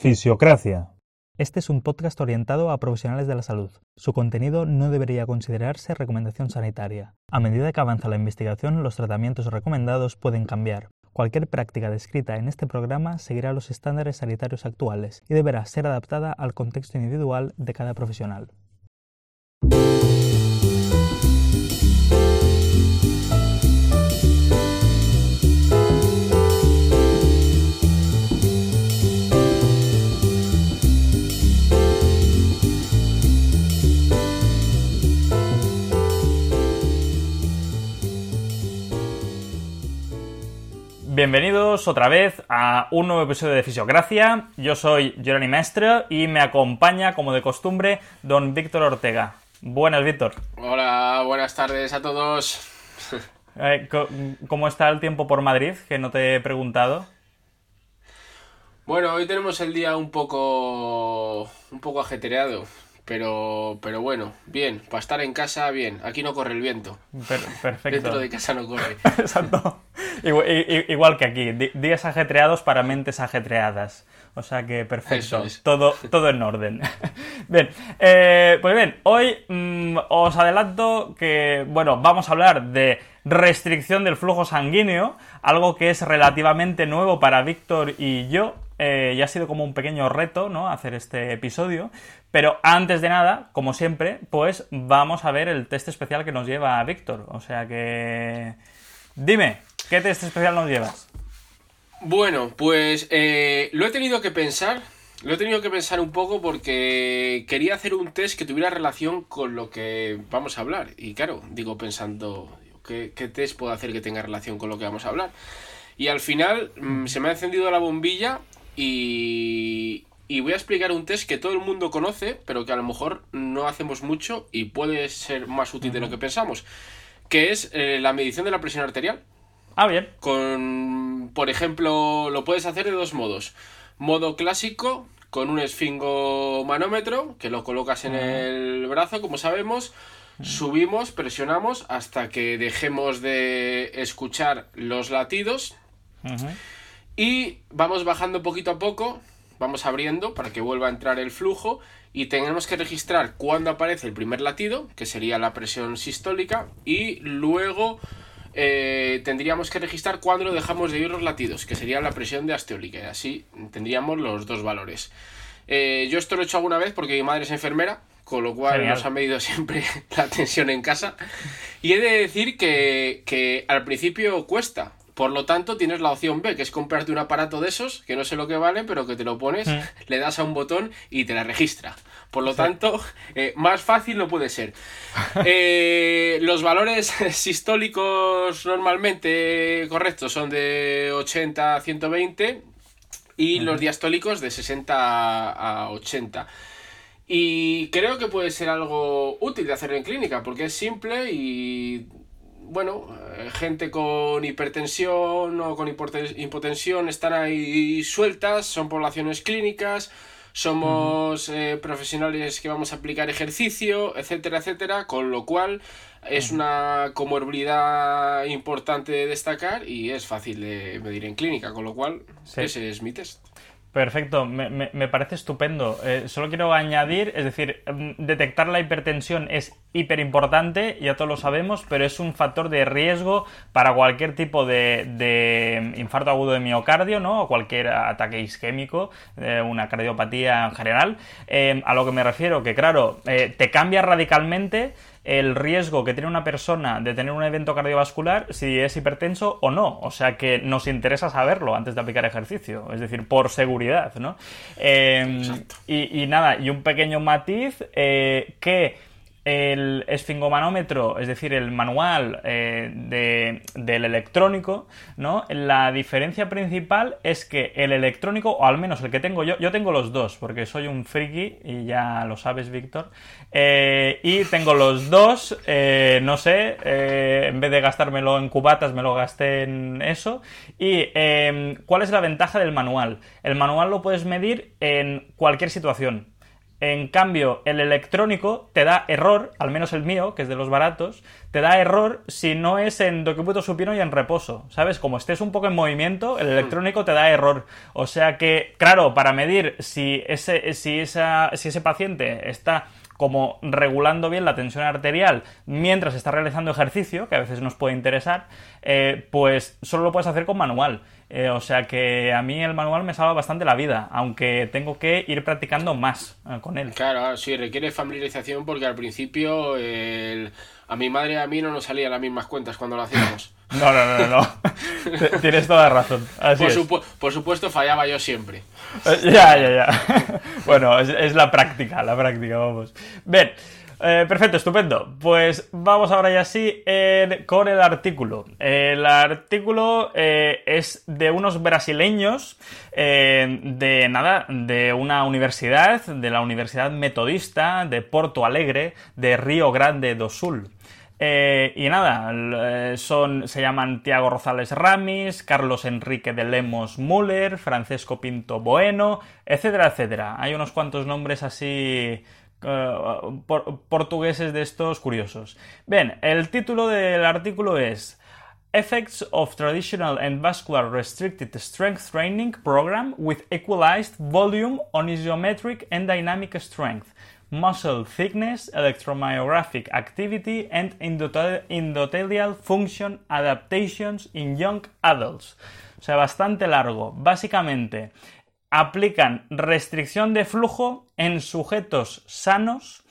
Fisiocracia. Este es un podcast orientado a profesionales de la salud. Su contenido no debería considerarse recomendación sanitaria. A medida que avanza la investigación, los tratamientos recomendados pueden cambiar. Cualquier práctica descrita en este programa seguirá los estándares sanitarios actuales y deberá ser adaptada al contexto individual de cada profesional. Bienvenidos otra vez a un nuevo episodio de Fisiocracia. Yo soy Jorani Mestre y me acompaña, como de costumbre, don Víctor Ortega. Buenas, Víctor. Hola, buenas tardes a todos. Eh, ¿Cómo está el tiempo por Madrid? Que no te he preguntado. Bueno, hoy tenemos el día un poco un poco ajetreado. Pero, pero bueno, bien, para estar en casa, bien. Aquí no corre el viento. perfecto. Dentro de casa no corre. Exacto. Igual, que aquí, días ajetreados para mentes ajetreadas. O sea que perfecto, todo, todo en orden. bien, eh, pues bien, hoy mm, os adelanto que, bueno, vamos a hablar de restricción del flujo sanguíneo, algo que es relativamente nuevo para Víctor y yo, eh, ya ha sido como un pequeño reto, ¿no? Hacer este episodio. Pero antes de nada, como siempre, pues vamos a ver el test especial que nos lleva Víctor. O sea que... Dime, ¿qué test especial nos llevas? Bueno, pues eh, lo he tenido que pensar. Lo he tenido que pensar un poco porque quería hacer un test que tuviera relación con lo que vamos a hablar. Y claro, digo pensando, ¿qué, qué test puedo hacer que tenga relación con lo que vamos a hablar? Y al final mm, se me ha encendido la bombilla y, voy a explicar un test que todo el mundo conoce, pero que a lo mejor no hacemos mucho y puede ser más útil de lo que pensamos, que es eh, la medición de la presión arterial. Ah, bien. Con, por ejemplo, lo puedes hacer de dos modos. Modo clásico, con un esfingomanómetro, que lo colocas en el brazo, como sabemos. Subimos, presionamos hasta que dejemos de escuchar los latidos. Y vamos bajando poquito a poco, vamos abriendo para que vuelva a entrar el flujo y tenemos que registrar cuando aparece el primer latido, que sería la presión sistólica, y luego eh, tendríamos que registrar cuando dejamos de ir los latidos, que sería la presión diastólica, y así tendríamos los dos valores. Eh, yo esto lo he hecho alguna vez porque mi madre es enfermera, con lo cual nos ha medido siempre la tensión en casa. Y he de decir que, que al principio cuesta, por lo tanto, tienes la opción B, que es comprarte un aparato de esos, que no sé lo que vale, pero que te lo pones, mm. le das a un botón y te la registra. Por lo tanto, eh, más fácil no puede ser. Eh, los valores sistólicos normalmente correctos son de 80 a 120 y los diastólicos de 60 a 80. Y creo que puede ser algo útil de hacer en clínica, porque es simple y bueno, eh, gente con hipertensión o con hipotensión están ahí sueltas, son poblaciones clínicas, somos eh, profesionales que vamos a aplicar ejercicio, etcétera, etcétera, con lo cual es una comorbilidad importante de destacar y es fácil de medir en clínica, con lo cual ese es mi test. Perfecto, me, me, parece estupendo. Eh, solo quiero añadir, es decir, mm, detectar la hipertensión es hiper importante, ya todos lo sabemos, pero es un factor de riesgo para cualquier tipo de, de infarto agudo de miocardio, ¿no? O cualquier ataque isquémico, eh, una cardiopatía en general. Eh, a lo que me refiero, que claro, te cambia radicalmente el riesgo que tiene una persona de tener un evento cardiovascular si es hipertenso o no. O sea que nos interesa saberlo antes de aplicar ejercicio, es decir, por seguridad, ¿no? Em, y, nada, y un pequeño matiz eh, que el esfingomanómetro, es decir, el manual eh, del electrónico, ¿no? La diferencia principal es que el electrónico, o al menos el que tengo yo, yo tengo los dos, porque soy un friki, y ya lo sabes, Víctor, eh, y tengo los dos, eh, no sé, en vez de gastármelo en cubatas, me lo gasté en eso. ¿Y em, cuál es la ventaja del manual? El manual lo puedes medir en cualquier situación En cambio, el electrónico te da error, al menos el mío, que es de los baratos, te da error si no es en documento supino y en reposo. ¿Sabes? Como estés un poco en movimiento, el electrónico te da error. O sea que, claro, para medir si ese, si esa, si ese paciente está como regulando bien la tensión arterial mientras está realizando ejercicio, que a veces nos puede interesar, eh, pues solo lo puedes hacer con manual. Eh, o sea que a mí el manual me salva bastante la vida, aunque tengo que ir practicando más eh, con él. Claro, sí, requiere familiarización porque al principio a mi madre y a mí no nos salían las mismas cuentas cuando lo hacíamos. No, no, no, no. Tienes toda razón. por, supuesto, fallaba yo siempre. Eh, ya, ya, ya. Bueno, es, la práctica, la práctica, vamos. Bien. Eh, perfecto, estupendo. Pues vamos ahora ya sí con el artículo. El artículo eh, es de unos brasileños de nada, de una universidad, de la Universidad Metodista de Porto Alegre, de Río Grande do Sul. Eh, y nada, eh, son, se llaman Tiago Rosales Ramis, Carlos Enrique de Lemos Müller, Francesco Pinto Bueno, etcétera, etcétera. Hay unos cuantos nombres así eh, portugueses de estos curiosos. Bien, el título del artículo es Effects of Traditional and Vascular Restricted Strength Training Program with Equalized Volume on Isometric and Dynamic Strength muscle thickness, electromyographic activity, and endothelial function adaptations in young adults. O sea, bastante largo. Básicamente, aplican restricción de flujo en sujetos sanos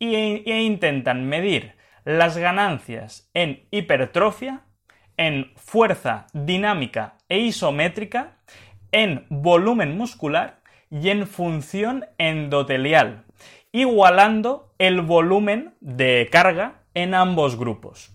e, intentan medir las ganancias en hipertrofia, en fuerza dinámica e isométrica, en volumen muscular y en función endotelial igualando el volumen de carga en ambos grupos.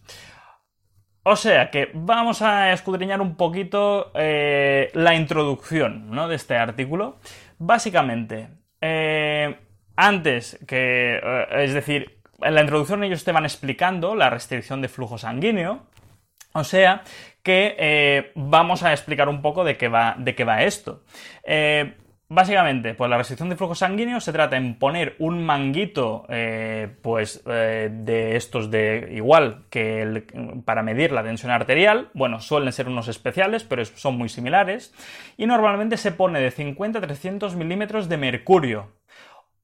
O sea que vamos a escudriñar un poquito eh, la introducción de este artículo. Básicamente, eh, antes que, eh, es decir, en la introducción ellos te van explicando la restricción de flujo sanguíneo. O sea que vamos a explicar un poco de qué va, de qué va esto. Básicamente, pues la restricción de flujo sanguíneo se trata en poner un manguito, eh, pues eh, de estos de igual que para medir la tensión arterial. Bueno, suelen ser unos especiales, pero son muy similares. Y normalmente se pone de 50 a 300 milímetros de mercurio.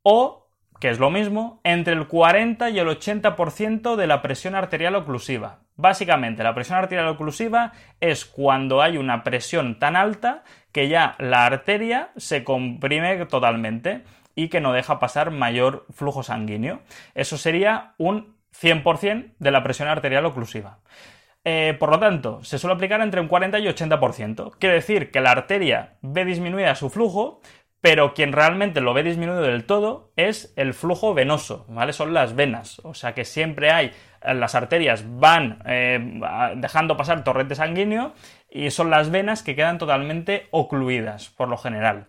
O que es lo mismo, entre el 40 y el 80% de la presión arterial oclusiva. Básicamente, la presión arterial oclusiva es cuando hay una presión tan alta que ya la arteria se comprime totalmente y que no deja pasar mayor flujo sanguíneo. Eso sería un 100% de la presión arterial oclusiva. Eh, por lo tanto, se suele aplicar entre un 40 y 80%. Quiere decir que la arteria ve disminuida su flujo, pero quien realmente lo ve disminuido del todo es el flujo venoso, ¿vale? Son las venas, o sea que siempre hay, las arterias van eh, dejando pasar torrente sanguíneo y son las venas que quedan totalmente ocluidas, por lo general.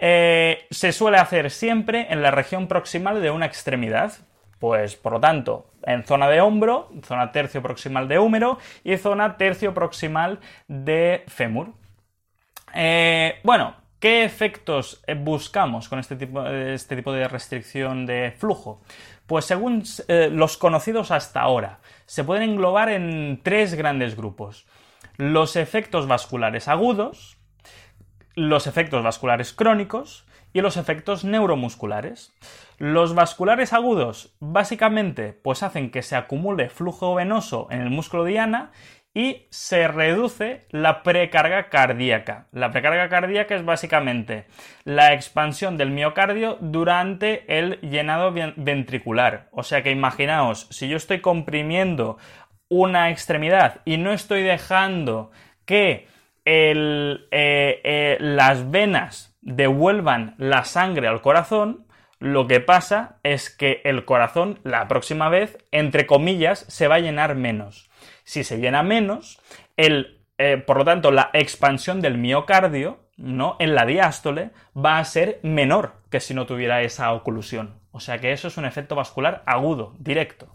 Eh, se suele hacer siempre en la región proximal de una extremidad, pues por lo tanto, en zona de hombro, zona tercio proximal de húmero y zona tercio proximal de fémur. Eh, bueno, ¿Qué efectos eh, buscamos con este tipo, este tipo de restricción de flujo? Pues según eh, los conocidos hasta ahora, se pueden englobar en tres grandes grupos. Los efectos vasculares agudos, los efectos vasculares crónicos y los efectos neuromusculares. Los vasculares agudos básicamente pues hacen que se acumule flujo venoso en el músculo diana y se reduce la precarga cardíaca. La precarga cardíaca es básicamente la expansión del miocardio durante el llenado ventricular. O sea que imaginaos, si yo estoy comprimiendo una extremidad y no estoy dejando que eh, eh, las venas devuelvan la sangre al corazón, lo que pasa es que el corazón la próxima vez, entre comillas, se va a llenar menos. Si se llena menos, el, eh, por lo tanto, la expansión del miocardio ¿no? en la diástole va a ser menor que si no tuviera esa oclusión. O sea que eso es un efecto vascular agudo, directo.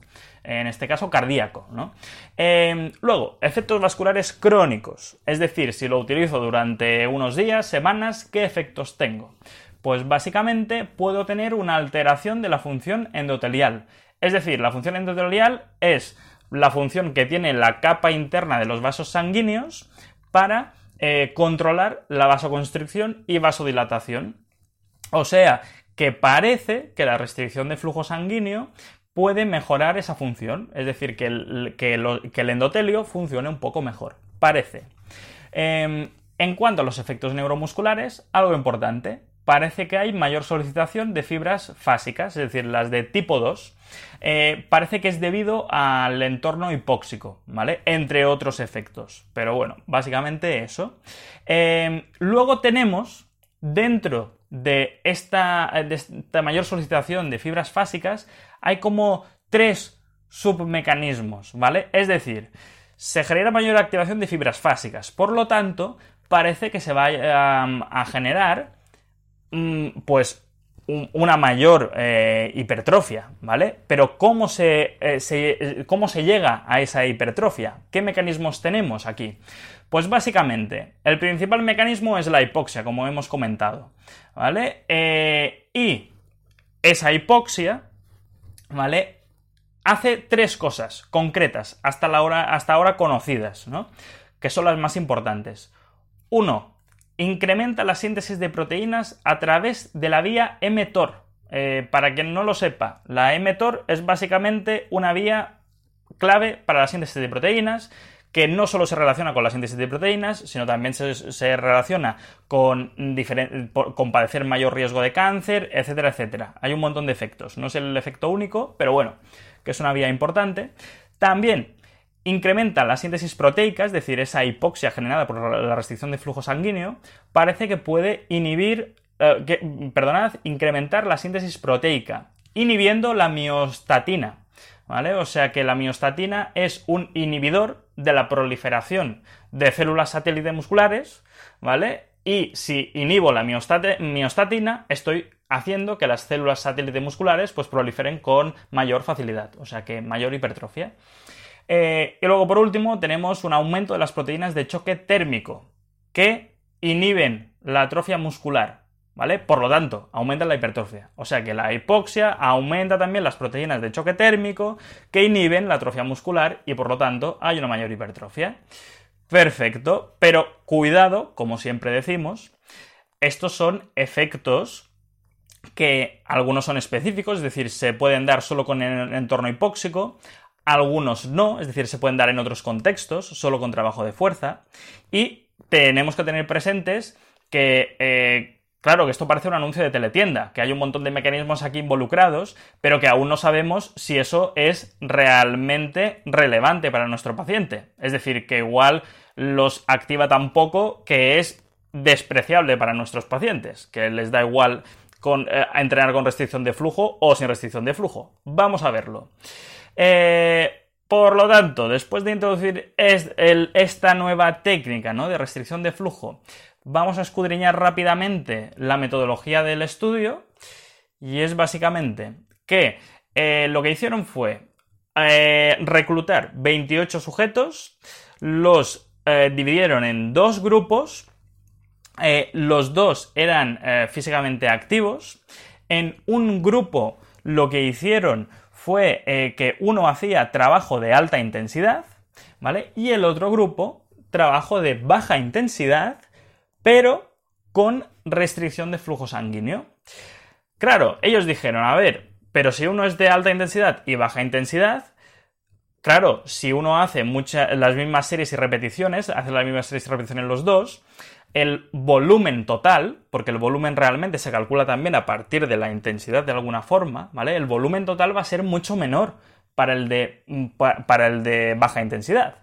En este caso, cardíaco. ¿no? Em, luego, efectos vasculares crónicos. Es decir, si lo utilizo durante unos días, semanas, ¿qué efectos tengo? Pues básicamente puedo tener una alteración de la función endotelial. Es decir, la función endotelial es la función que tiene la capa interna de los vasos sanguíneos para eh, controlar la vasoconstricción y vasodilatación. O sea, que parece que la restricción de flujo sanguíneo puede mejorar esa función, es decir, que el, que el endotelio funcione un poco mejor. Parece. Em, en cuanto a los efectos neuromusculares, algo importante, parece que hay mayor solicitación de fibras fásicas, es decir, las de tipo 2. Eh, parece que es debido al entorno hipóxico, ¿vale? Entre otros efectos. Pero bueno, básicamente eso. Em, luego tenemos, dentro de esta, de esta mayor solicitación de fibras fásicas, hay como tres submecanismos, ¿vale? Es decir, se genera mayor activación de fibras fásicas. Por lo tanto, parece que se va a, generar mm, pues una mayor eh, hipertrofia, ¿vale? Pero ¿cómo se, eh, ¿cómo se llega a esa hipertrofia? ¿Qué mecanismos tenemos aquí? Pues básicamente, el principal mecanismo es la hipoxia, como hemos comentado, ¿vale? Eh, y esa hipoxia, ¿vale? hace tres cosas concretas, hasta, la hora, hasta ahora conocidas, ¿no? que son las más importantes. Uno, incrementa la síntesis de proteínas a través de la vía mTOR. Eh, para quien no lo sepa, la mTOR es básicamente una vía clave para la síntesis de proteínas que no solo se relaciona con la síntesis de proteínas, sino también se, relaciona con, con, padecer mayor riesgo de cáncer, etcétera, etcétera. Hay un montón de efectos. No es el efecto único, pero bueno, que es una vía importante. También incrementa la síntesis proteica, es decir, esa hipoxia generada por la restricción de flujo sanguíneo, parece que puede inhibir, eh, perdonad, incrementar la síntesis proteica, inhibiendo la miostatina. ¿Vale? O sea que la miostatina es un inhibidor de la proliferación de células satélite musculares, ¿vale? Y si inhibo la miostatina, estoy haciendo que las células satélite musculares pues proliferen con mayor facilidad, o sea que mayor hipertrofia. Eh, y luego por último tenemos un aumento de las proteínas de choque térmico que inhiben la atrofia muscular, ¿vale? Por lo tanto, aumenta la hipertrofia. O sea que la hipoxia aumenta también las proteínas de choque térmico que inhiben la atrofia muscular y por lo tanto hay una mayor hipertrofia. Perfecto, pero cuidado, como siempre decimos, estos son efectos que algunos son específicos, es decir, se pueden dar solo con el entorno hipóxico, algunos no, es decir, se pueden dar en otros contextos, solo con trabajo de fuerza, y tenemos que tener presentes que, eh, claro, que esto parece un anuncio de teletienda, que hay un montón de mecanismos aquí involucrados, pero que aún no sabemos si eso es realmente relevante para nuestro paciente. Es decir, que igual los activa tan poco que es despreciable para nuestros pacientes, que les da igual eh, entrenar con restricción de flujo o sin restricción de flujo. Vamos a verlo. Eh, por lo tanto, después de introducir esta nueva técnica ¿no? de restricción de flujo, vamos a escudriñar rápidamente la metodología del estudio y es básicamente que eh, lo que hicieron fue reclutar 28 sujetos, los dividieron en dos grupos eh, los dos eran eh, físicamente activos. En un grupo lo que hicieron fue eh, que uno hacía trabajo de alta intensidad, ¿vale? Y el otro grupo trabajo de baja intensidad, pero con restricción de flujo sanguíneo. Claro, ellos dijeron, a ver, pero si uno es de alta intensidad y baja intensidad, claro, si uno hace las mismas series y repeticiones, hace las mismas series y repeticiones los dos, el volumen total, porque el volumen realmente se calcula también a partir de la intensidad de alguna forma, ¿vale? El volumen total va a ser mucho menor para el de, para el de baja intensidad.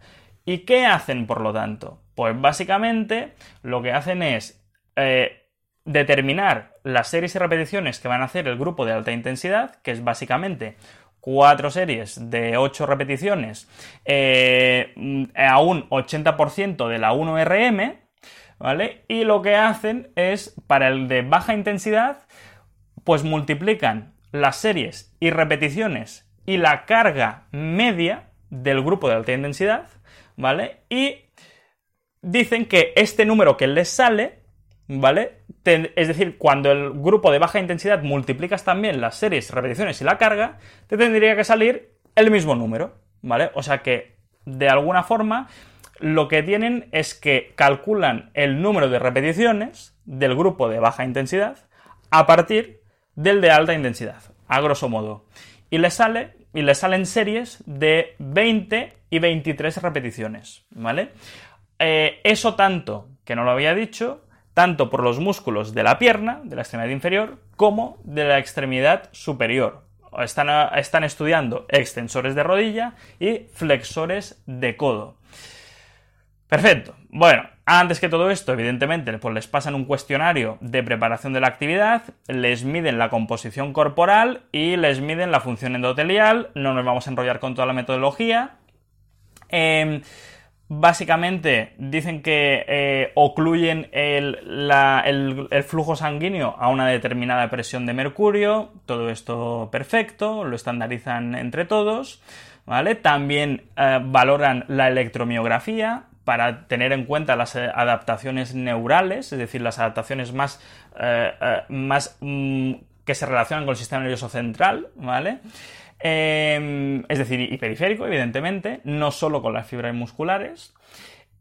¿Y qué hacen, por lo tanto? Pues básicamente lo que hacen es eh, determinar las series y repeticiones que van a hacer el grupo de alta intensidad, que es básicamente cuatro series de 8 repeticiones eh, a un 80% de la 1RM, ¿vale? Y lo que hacen es, para el de baja intensidad, pues multiplican las series y repeticiones y la carga media del grupo de alta intensidad, ¿vale? Y dicen que este número que les sale, ¿vale? Es decir, cuando el grupo de baja intensidad multiplicas también las series, repeticiones y la carga, te tendría que salir el mismo número, ¿vale? O sea que, de alguna forma, lo que tienen es que calculan el número de repeticiones del grupo de baja intensidad a partir del de alta intensidad, a grosso modo. Y les sale y salen series de 20 y 23 repeticiones, ¿vale? Eh, eso tanto, que no lo había dicho, tanto por los músculos de la pierna, de la extremidad inferior, como de la extremidad superior. Están, están estudiando extensores de rodilla y flexores de codo. Perfecto. Bueno, antes que todo esto, evidentemente, pues les pasan un cuestionario de preparación de la actividad, les miden la composición corporal y les miden la función endotelial. No nos vamos a enrollar con toda la metodología. Em, básicamente dicen que eh, ocluyen el, flujo sanguíneo a una determinada presión de mercurio. Todo esto perfecto, lo estandarizan entre todos. ¿Vale? También eh, valoran la electromiografía, para tener en cuenta las eh, adaptaciones neurales, es decir, las adaptaciones más, eh, mm, que se relacionan con el sistema nervioso central, ¿vale? Em, es decir, y periférico, evidentemente, no solo con las fibras musculares.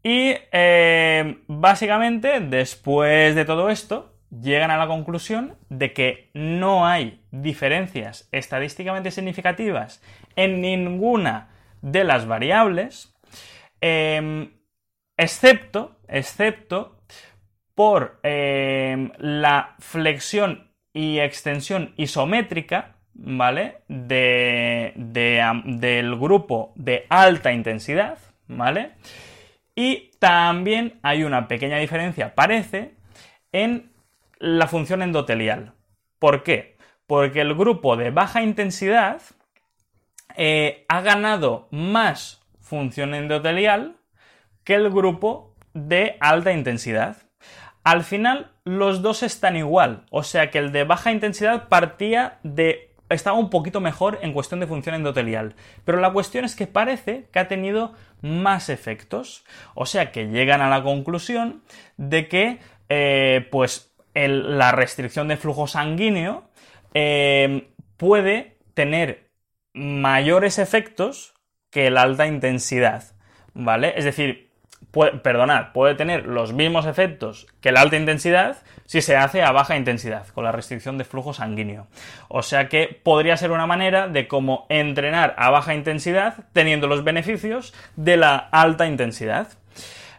Y em, básicamente, después de todo esto, llegan a la conclusión de que no hay diferencias estadísticamente significativas en ninguna de las variables. Em, excepto, excepto por la flexión y extensión isométrica, ¿vale? De, del grupo de alta intensidad, ¿vale? Y también hay una pequeña diferencia, parece, en la función endotelial. ¿Por qué? Porque el grupo de baja intensidad eh, ha ganado más función endotelial que el grupo de alta intensidad. Al final, los dos están igual, o sea que el de baja intensidad partía de estaba un poquito mejor en cuestión de función endotelial. Pero la cuestión es que parece que ha tenido más efectos. O sea que llegan a la conclusión de que eh, pues la restricción de flujo sanguíneo eh, puede tener mayores efectos que la alta intensidad. ¿Vale? Es decir, puede, perdonad, puede tener los mismos efectos que la alta intensidad si se hace a baja intensidad, con la restricción de flujo sanguíneo. O sea que podría ser una manera de cómo entrenar a baja intensidad teniendo los beneficios de la alta intensidad.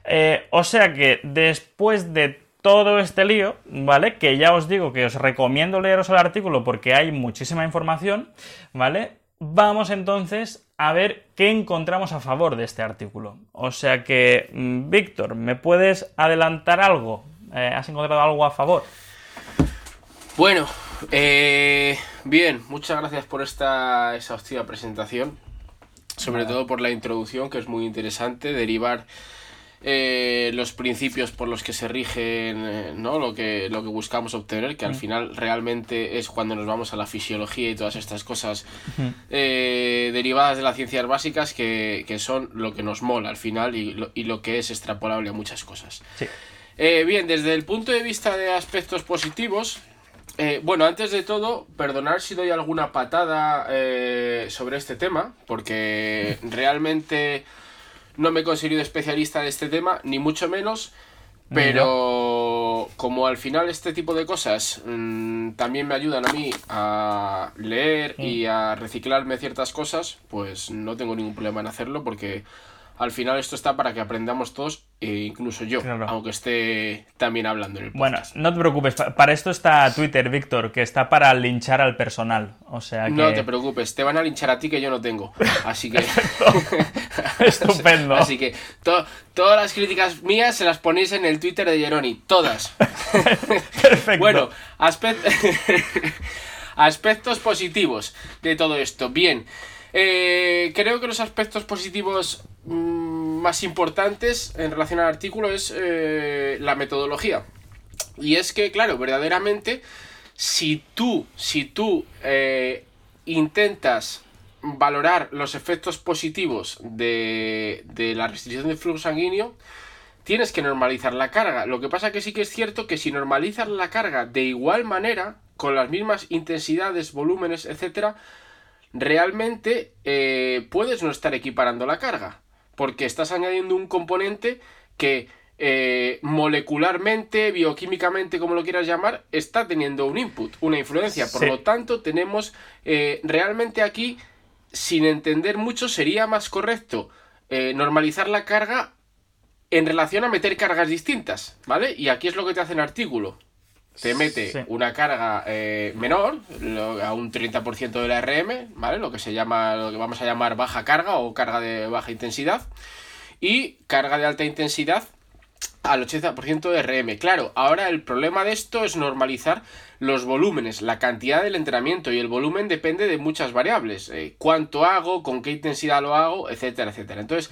Eh, o sea que después de todo este lío, ¿vale? Que ya os digo que os recomiendo leeros el artículo porque hay muchísima información, ¿vale? Vamos entonces a ver qué encontramos a favor de este artículo. O sea que, mm, Víctor, ¿me puedes adelantar algo? Eh, ¿Has encontrado algo a favor? Bueno, eh, bien, muchas gracias por esta exhaustiva presentación. Sobre todo por la introducción, que es muy interesante, derivar eh, los principios por los que se rigen eh, ¿no? lo, que, lo que buscamos obtener, que al mm. final realmente es cuando nos vamos a la fisiología y todas estas cosas eh, derivadas de las ciencias básicas que, son lo que nos mola al final y lo, y lo que es extrapolable a muchas cosas. bien, desde el punto de vista de aspectos positivos, bueno, antes de todo, perdonar si doy alguna patada sobre este tema, porque realmente no me he considero especialista de este tema, ni mucho menos. Pero como al final este tipo de cosas mm, también me ayudan a mí a leer y a reciclarme ciertas cosas, pues no tengo ningún problema en hacerlo porque al final esto está para que aprendamos todos, e incluso yo, aunque esté también hablando en el podcast. Bueno, no te preocupes, para esto está Twitter, Víctor, que está para linchar al personal. O sea que... No te preocupes, te van a linchar a ti que yo no tengo. Así que. Estupendo. Así que todas las críticas mías se las ponéis en el Twitter de Jeroni, todas. Perfecto. Bueno, aspectos positivos de todo esto. Bien. Eh, creo que los aspectos positivos mm, más importantes en relación al artículo es eh, la metodología. Y es que, claro, verdaderamente, si tú, si tú eh, intentas valorar los efectos positivos de, de, la restricción del flujo sanguíneo, tienes que normalizar la carga. Lo que pasa que sí que es cierto que si normalizas la carga de igual manera, con las mismas intensidades, volúmenes, etcétera, realmente eh, puedes no estar equiparando la carga. Porque estás añadiendo un componente que eh, molecularmente, bioquímicamente, como lo quieras llamar, está teniendo un input, una influencia. Por lo tanto, tenemos eh, realmente aquí, sin entender mucho, sería más correcto normalizar la carga en relación a meter cargas distintas, ¿vale? Y aquí es lo que te hace el artículo te mete una carga eh, menor, a un 30% de la RM, ¿vale? Lo que se llama, lo que vamos a llamar baja carga o carga de baja intensidad. Y carga de alta intensidad al 80% de RM. Claro, ahora el problema de esto es normalizar los volúmenes. La cantidad del entrenamiento y el volumen depende de muchas variables. Eh, cuánto hago, con qué intensidad lo hago, etcétera, etcétera. Entonces,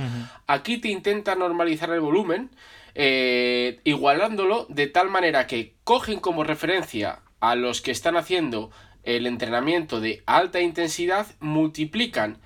aquí te intenta normalizar el volumen eh, igualándolo de tal manera que cogen como referencia a los que están haciendo el entrenamiento de alta intensidad, multiplican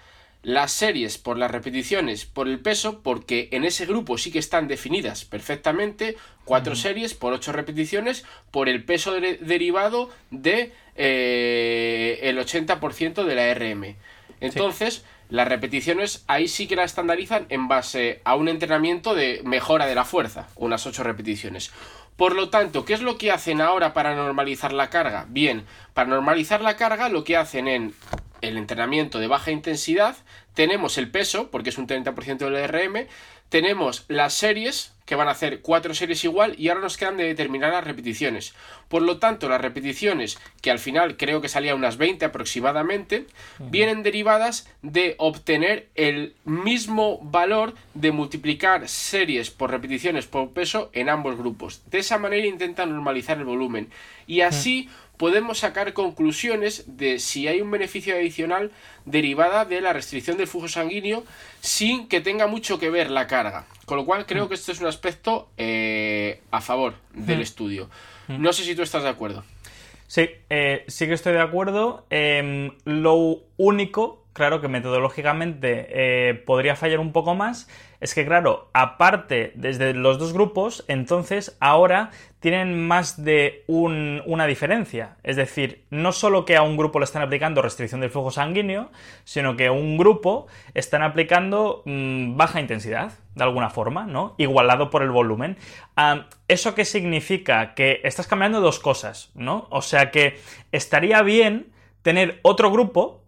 las series por las repeticiones por el peso, porque en ese grupo sí que están definidas perfectamente cuatro series por ocho repeticiones por el peso derivado de eh, el 80% de la RM. Entonces, las repeticiones ahí sí que las estandarizan en base a un entrenamiento de mejora de la fuerza, unas 8 repeticiones. Por lo tanto, ¿qué es lo que hacen ahora para normalizar la carga? Bien, para normalizar la carga lo que hacen en el entrenamiento de baja intensidad, tenemos el peso, porque es un 30% del RM, tenemos las series, que van a hacer cuatro series igual, y ahora nos quedan de determinar las repeticiones. Por lo tanto, las repeticiones, que al final creo que salían unas 20 aproximadamente, vienen derivadas de obtener el mismo valor de multiplicar series por repeticiones por peso en ambos grupos. De esa manera intentan normalizar el volumen. Y así podemos sacar conclusiones de si hay un beneficio adicional derivada de la restricción del flujo sanguíneo sin que tenga mucho que ver la carga. Con lo cual creo mm. que esto es un aspecto eh, a favor del mm. estudio. Mm. No sé si tú estás de acuerdo. Sí, eh, sí que estoy de acuerdo. Em, lo único, claro que metodológicamente eh, podría fallar un poco más, es que claro, aparte desde los dos grupos, entonces ahora tienen más de una diferencia. Es decir, no solo que a un grupo le están aplicando restricción del flujo sanguíneo, sino que a un grupo están aplicando mm, baja intensidad, de alguna forma, ¿no? Igualado por el volumen. ¿Eso qué significa? Que estás cambiando dos cosas, ¿no? O sea que estaría bien tener otro grupo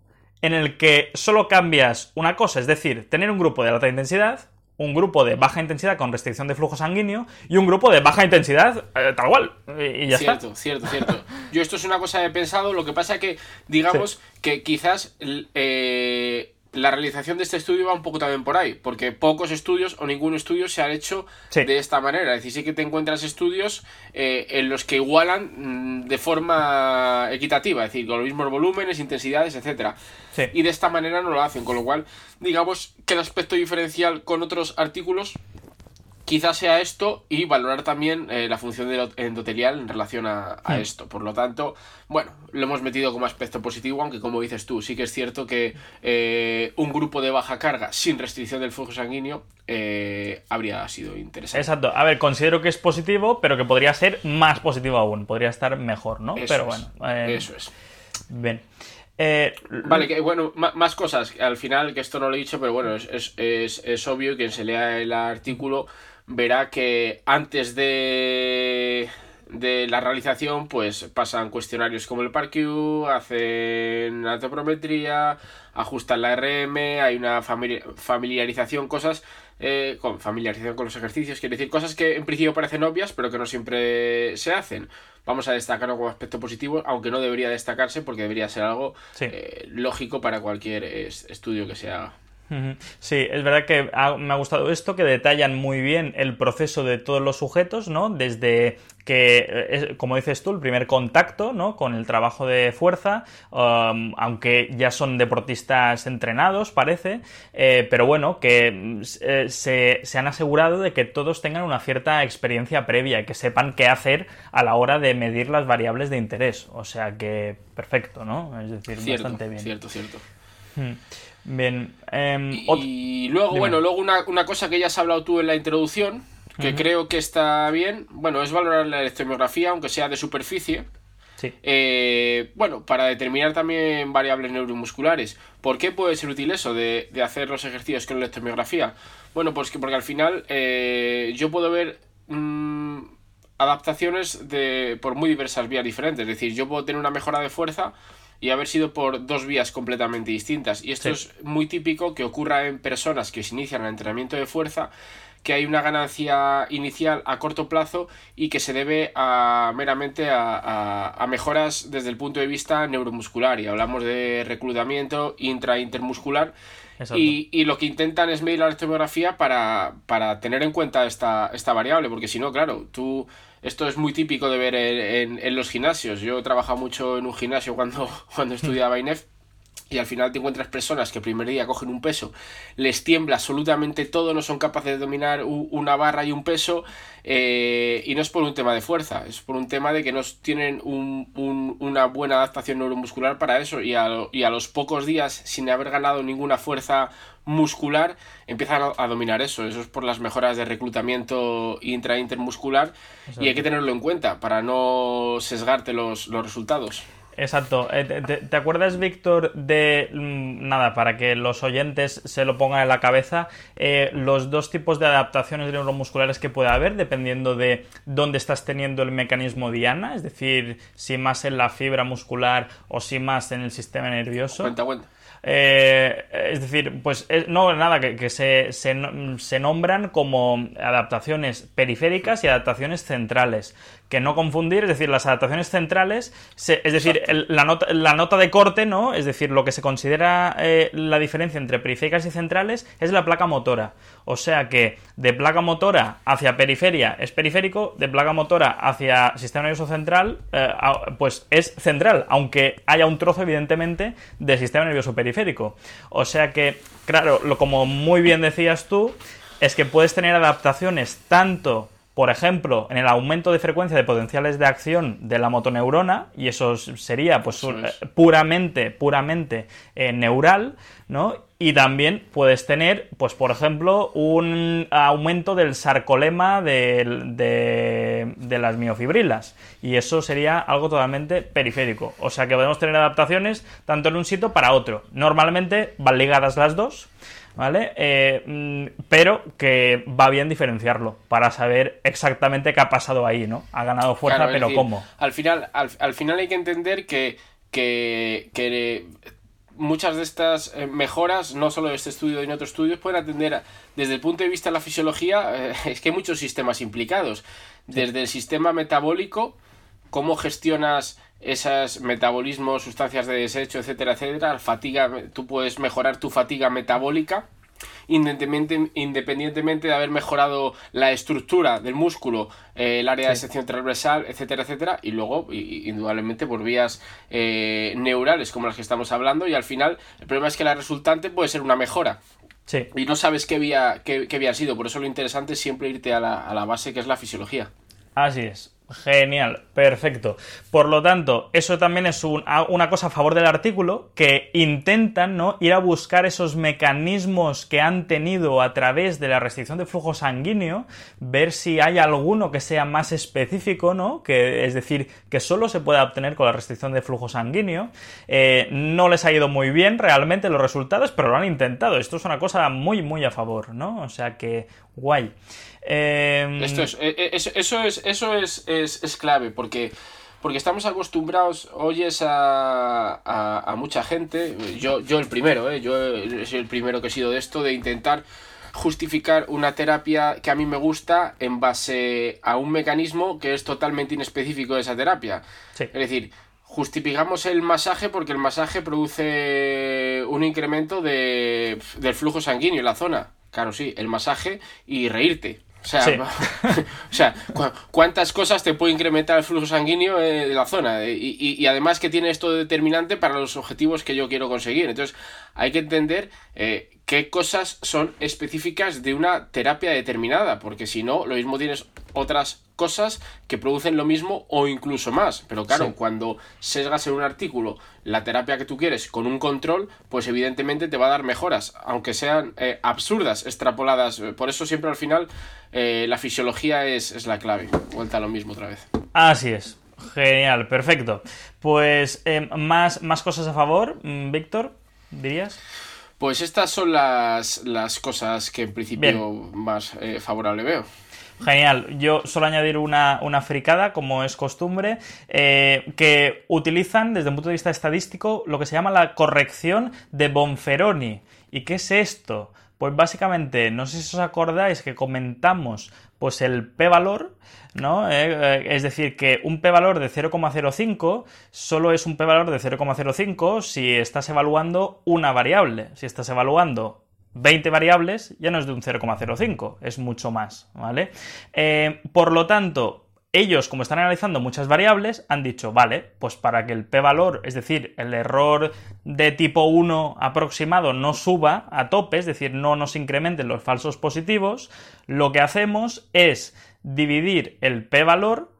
en el que solo cambias una cosa, es decir, tener un grupo de alta intensidad, un grupo de baja intensidad con restricción de flujo sanguíneo y un grupo de baja intensidad eh, tal cual. Y, ya cierto, está. Cierto, cierto. Yo esto es una cosa que he pensado, lo que pasa que, digamos, que quizás eh, la realización de este estudio va un poco también por ahí, porque pocos estudios o ningún estudio se ha hecho de esta manera. Es decir, sí que te encuentras estudios eh, en los que igualan mm, de forma equitativa, es decir, con los mismos volúmenes, intensidades, etcétera. Y de esta manera no lo hacen, con lo cual, digamos que el aspecto diferencial con otros artículos quizás sea esto y valorar también eh, la función endotelial en relación a, hmm. esto. Por lo tanto, bueno, lo hemos metido como aspecto positivo, aunque como dices tú, sí que es cierto que eh, un grupo de baja carga sin restricción del flujo sanguíneo eh, habría sido interesante. Exacto. A ver, considero que es positivo, pero que podría ser más positivo aún, podría estar mejor, ¿no? pero bueno. eso es. Bien. vale, que bueno, más cosas. Al final, que esto no lo he dicho, pero bueno, es, es, es, es obvio quien se lea el artículo verá que antes de, de la realización, pues pasan cuestionarios como el PARQ, hacen antropometría, ajustan la RM, hay una familiarización, cosas eh, con familiarización con los ejercicios, quiere decir cosas que en principio parecen obvias, pero que no siempre se hacen. Vamos a destacarlo como aspecto positivo, aunque no debería destacarse porque debería ser algo eh, lógico para cualquier estudio que se haga. Sí, es verdad que me ha gustado esto, que detallan muy bien el proceso de todos los sujetos, ¿no? Desde que, eh, como dices tú, el primer contacto, ¿no? Con el trabajo de fuerza, um, aunque ya son deportistas entrenados, parece, eh, pero bueno, que eh, se, se, han asegurado de que todos tengan una cierta experiencia previa y que sepan qué hacer a la hora de medir las variables de interés. O sea que, perfecto, ¿no? Es decir, bastante bien. Cierto, cierto. Bien. Em, y luego, bueno, luego una, cosa que ya has hablado tú en la introducción, que creo que está bien, bueno, es valorar la electromiografía, aunque sea de superficie. Sí. Eh, bueno, para determinar también variables neuromusculares. ¿Por qué puede ser útil eso de, hacer los ejercicios con electromiografía? Bueno, pues que porque al final eh, yo puedo ver mm, adaptaciones de, por muy diversas vías diferentes. Es decir, yo puedo tener una mejora de fuerza y haber sido por dos vías completamente distintas. Y esto es muy típico que ocurra en personas que se inician el entrenamiento de fuerza, que hay una ganancia inicial a corto plazo y que se debe a, meramente a, mejoras desde el punto de vista neuromuscular. Y hablamos de reclutamiento intra-intermuscular. Y, y, lo que intentan es medir la electromiografía para, para tener en cuenta esta, esta variable, porque si no, claro, tú esto es muy típico de ver en, los gimnasios. Yo he trabajado mucho en un gimnasio cuando, cuando estudiaba INEF y al final te encuentras personas que el primer día cogen un peso, les tiembla absolutamente todo, no son capaces de dominar una barra y un peso, eh, y no es por un tema de fuerza, es por un tema de que no tienen una buena adaptación neuromuscular para eso, y a, y a los pocos días, sin haber ganado ninguna fuerza muscular, empiezan a, dominar eso. Eso es por las mejoras de reclutamiento intra-intermuscular, y hay que tenerlo en cuenta para no sesgarte los, los resultados. Exacto. Eh, ¿Te, acuerdas, Víctor, de mm, nada, para que los oyentes se lo pongan en la cabeza, eh, los dos tipos de adaptaciones neuromusculares que puede haber dependiendo de dónde estás teniendo el mecanismo diana? Es decir, si más en la fibra muscular o si más en el sistema nervioso. Cuenta, cuenta. Eh, es decir, pues no, nada, que, se, se, nombran como adaptaciones periféricas y adaptaciones centrales que no confundir, es decir, las adaptaciones centrales, es decir, la, nota, la, nota, de corte, ¿no? Es decir, lo que se considera eh, la diferencia entre periféricas y centrales es la placa motora. O sea que de placa motora hacia periferia es periférico, de placa motora hacia sistema nervioso central, eh, pues es central, aunque haya un trozo, evidentemente, de sistema nervioso periférico. O sea que, claro, lo, como muy bien decías tú, es que puedes tener adaptaciones tanto por ejemplo, en el aumento de frecuencia de potenciales de acción de la motoneurona, y eso sería pues puramente, puramente eh, neural, ¿no? Y también puedes tener, pues por ejemplo, un aumento del sarcolema de, de, las miofibrilas. Y eso sería algo totalmente periférico. O sea que podemos tener adaptaciones tanto en un sitio para otro. Normalmente van ligadas las dos. ¿Vale? Eh, mm, pero que va bien diferenciarlo para saber exactamente qué ha pasado ahí, ¿no? Ha ganado fuerza, pero ¿cómo? Al final, al, final hay que entender que, que, muchas de estas eh, mejoras, no solo de este estudio y en otros estudios, pueden atender desde el punto de vista de la fisiología, eh, es que hay muchos sistemas implicados. Desde el sistema metabólico, cómo gestionas esos metabolismos, sustancias de desecho, etcétera, etcétera, fatiga, tú puedes mejorar tu fatiga metabólica independientemente de haber mejorado la estructura del músculo, eh, el área de sección transversal, etcétera, etcétera, y luego, indudablemente, por vías eh, neurales como las que estamos hablando, y al final el problema es que la resultante puede ser una mejora. Sí. Y no sabes qué vía, qué, qué ha sido, por eso lo interesante es siempre irte a la, a la base que es la fisiología. Así es. Genial, perfecto. Por lo tanto, eso también es una cosa a favor del artículo, que intentan ¿no? ir a buscar esos mecanismos que han tenido a través de la restricción de flujo sanguíneo, ver si hay alguno que sea más específico, ¿no? Que, es decir, que solo se pueda obtener con la restricción de flujo sanguíneo. Eh, no les ha ido muy bien realmente los resultados, pero lo han intentado. Esto es una cosa muy, muy a favor, ¿no? O sea que, guay. Em, Esto es, eh, eh, eso, es, eso es, es, clave, porque, porque estamos acostumbrados, oyes a, a, mucha gente, yo, yo el primero, eh, yo soy el primero que he sido de esto, de intentar justificar una terapia que a mí me gusta en base a un mecanismo que es totalmente inespecífico de esa terapia. Es decir, justificamos el masaje porque el masaje produce un incremento de, del flujo sanguíneo en la zona. Claro, sí, el masaje y reírte. O sea, o sea ¿cuántas cosas te puede incrementar el flujo sanguíneo eh, de la zona? Eh, y, además que tiene esto determinante para los objetivos que yo quiero conseguir. Entonces, hay que entender eh, qué cosas son específicas de una terapia determinada, porque si no, lo mismo tienes otras cosas que producen lo mismo o incluso más. Pero claro, cuando sesgas en un artículo la terapia que tú quieres con un control, pues evidentemente te va a dar mejoras, aunque sean eh, absurdas, extrapoladas. Por eso siempre al final eh, la fisiología es, es la clave. Vuelta a lo mismo otra vez. Así es. Genial, perfecto. Pues eh, más, más cosas a favor, mm, Víctor, dirías. Pues estas son las, las cosas que en principio más eh, favorable veo. Genial. Yo solo añadir una, una fricada, como es costumbre, eh, que utilizan desde un punto de vista estadístico lo que se llama la corrección de Bonferroni. ¿Y qué es esto? Pues básicamente, no sé si os acordáis que comentamos pues el p-valor, ¿no? Eh, eh, es decir, que un p-valor de 0,05 solo es un p-valor de 0,05 si estás evaluando una variable. Si estás evaluando 20 variables, ya no es de un 0,05, es mucho más, ¿vale? Eh, por lo tanto, ellos, como están analizando muchas variables, han dicho, vale, pues para que el p-valor, es decir, el error de tipo 1 aproximado no suba a tope, es decir, no nos incrementen los falsos positivos, lo que hacemos es dividir el p-valor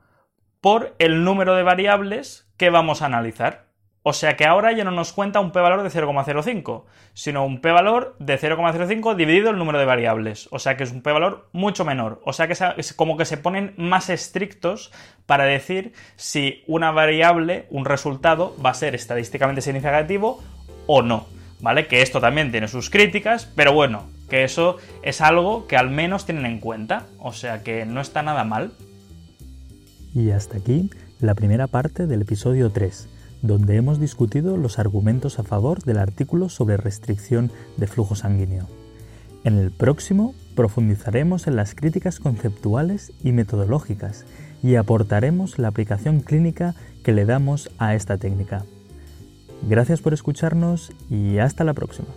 por el número de variables que vamos a analizar. O sea que ahora ya no nos cuenta un p-valor de 0,05, sino un p-valor de 0,05 dividido el número de variables. O sea que es un p-valor mucho menor. O sea que es como que se ponen más estrictos para decir si una variable, un resultado, va a ser estadísticamente significativo o no. ¿Vale? Que esto también tiene sus críticas, pero bueno, que eso es algo que al menos tienen en cuenta. O sea que no está nada mal. Y hasta aquí la primera parte del episodio 3 donde hemos discutido los argumentos a favor del artículo sobre restricción de flujo sanguíneo. En el próximo profundizaremos en las críticas conceptuales y metodológicas y aportaremos la aplicación clínica que le damos a esta técnica. Gracias por escucharnos y hasta la próxima.